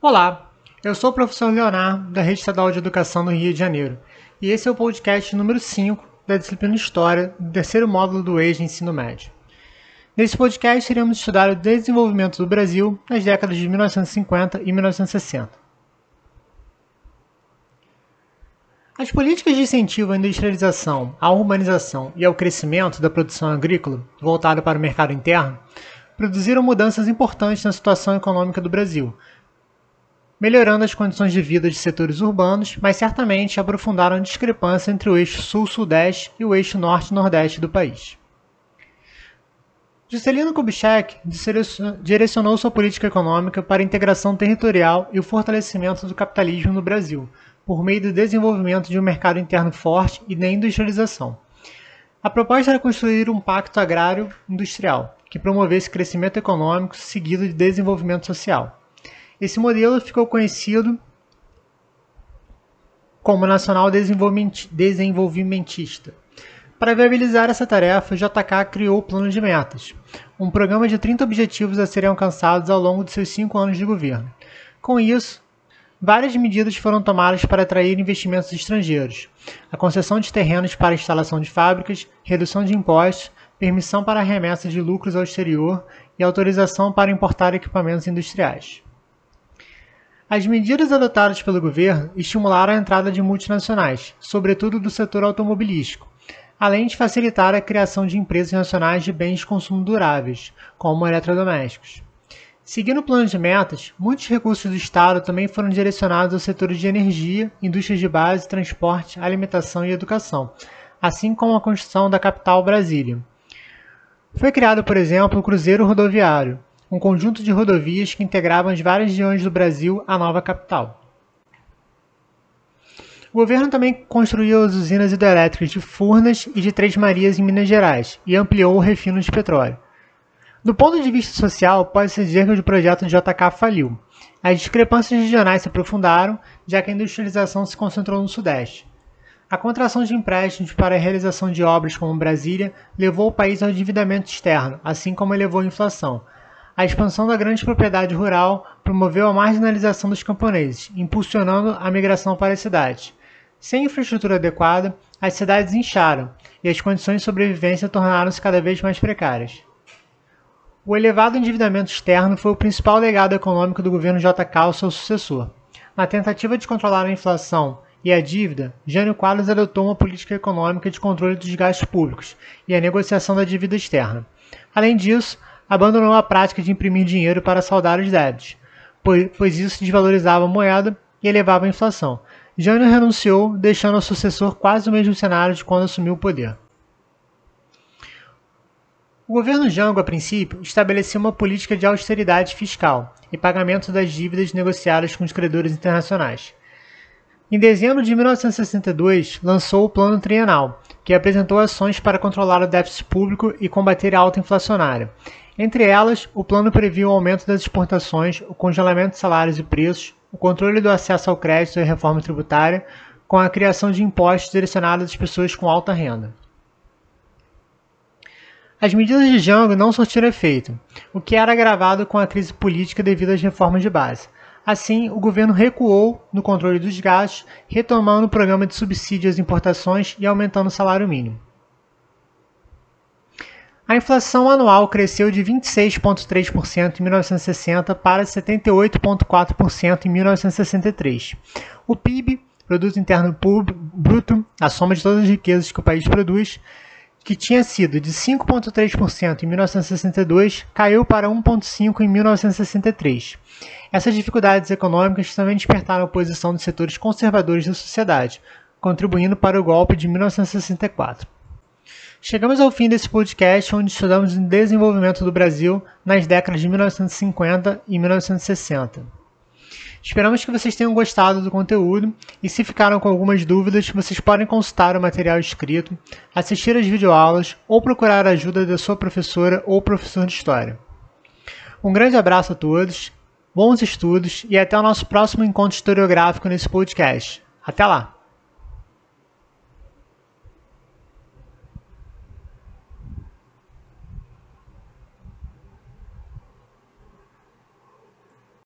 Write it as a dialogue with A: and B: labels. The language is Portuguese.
A: Olá, eu sou o professor Leonardo, da Rede Estadual de Educação do Rio de Janeiro, e esse é o podcast número 5 da disciplina História do terceiro módulo do EJA Ensino Médio. Nesse podcast, iremos estudar o desenvolvimento do Brasil nas décadas de 1950 e 1960. As políticas de incentivo à industrialização, à urbanização e ao crescimento da produção agrícola, voltada para o mercado interno, produziram mudanças importantes na situação econômica do Brasil, melhorando as condições de vida de setores urbanos, mas certamente aprofundaram a discrepância entre o eixo sul-sudeste e o eixo norte-nordeste do país. Juscelino Kubitschek direcionou sua política econômica para a integração territorial e o fortalecimento do capitalismo no Brasil, por meio do desenvolvimento de um mercado interno forte e da industrialização. A proposta era construir um pacto agrário-industrial, que promovesse crescimento econômico seguido de desenvolvimento social. Esse modelo ficou conhecido como Nacional Desenvolvimentista. Para viabilizar essa tarefa, o JK criou o Plano de Metas, um programa de 30 objetivos a serem alcançados ao longo de seus cinco anos de governo. Com isso, Várias medidas foram tomadas para atrair investimentos estrangeiros: a concessão de terrenos para instalação de fábricas, redução de impostos, permissão para remessa de lucros ao exterior e autorização para importar equipamentos industriais. As medidas adotadas pelo governo estimularam a entrada de multinacionais, sobretudo do setor automobilístico, além de facilitar a criação de empresas nacionais de bens de consumo duráveis, como eletrodomésticos. Seguindo o plano de metas, muitos recursos do Estado também foram direcionados aos setores de energia, indústrias de base, transporte, alimentação e educação, assim como a construção da capital Brasília. Foi criado, por exemplo, o Cruzeiro Rodoviário, um conjunto de rodovias que integravam as várias regiões do Brasil à nova capital. O governo também construiu as usinas hidrelétricas de Furnas e de Três Marias em Minas Gerais e ampliou o refino de petróleo. Do ponto de vista social, pode-se dizer que o projeto de JK faliu. As discrepâncias regionais se aprofundaram, já que a industrialização se concentrou no Sudeste. A contração de empréstimos para a realização de obras como Brasília levou o país ao endividamento externo, assim como elevou a inflação. A expansão da grande propriedade rural promoveu a marginalização dos camponeses, impulsionando a migração para as cidades. Sem infraestrutura adequada, as cidades incharam e as condições de sobrevivência tornaram-se cada vez mais precárias. O elevado endividamento externo foi o principal legado econômico do governo JK ao seu sucessor. Na tentativa de controlar a inflação e a dívida, Jânio Quadros adotou uma política econômica de controle dos gastos públicos e a negociação da dívida externa. Além disso, abandonou a prática de imprimir dinheiro para saldar os débitos, pois isso desvalorizava a moeda e elevava a inflação. Jânio renunciou, deixando ao sucessor quase o mesmo cenário de quando assumiu o poder. O governo Jango, a princípio, estabeleceu uma política de austeridade fiscal e pagamento das dívidas negociadas com os credores internacionais. Em dezembro de 1962, lançou o Plano Trienal, que apresentou ações para controlar o déficit público e combater a alta inflacionária. Entre elas, o plano previu o aumento das exportações, o congelamento de salários e preços, o controle do acesso ao crédito e a reforma tributária, com a criação de impostos direcionados às pessoas com alta renda. As medidas de Jango não surtiram efeito, o que era agravado com a crise política devido às reformas de base. Assim, o governo recuou no controle dos gastos, retomando o programa de subsídio às importações e aumentando o salário mínimo. A inflação anual cresceu de 26,3% em 1960 para 78,4% em 1963. O PIB, Produto Interno Bruto, a soma de todas as riquezas que o país produz, que tinha sido de 5,3% em 1962, caiu para 1,5% em 1963. Essas dificuldades econômicas também despertaram a oposição dos setores conservadores da sociedade, contribuindo para o golpe de 1964. Chegamos ao fim desse podcast, onde estudamos o desenvolvimento do Brasil nas décadas de 1950 e 1960. Esperamos que vocês tenham gostado do conteúdo e se ficaram com algumas dúvidas, vocês podem consultar o material escrito, assistir às videoaulas ou procurar a ajuda da sua professora ou professor de História. Um grande abraço a todos, bons estudos e até o nosso próximo encontro historiográfico nesse podcast. Até lá!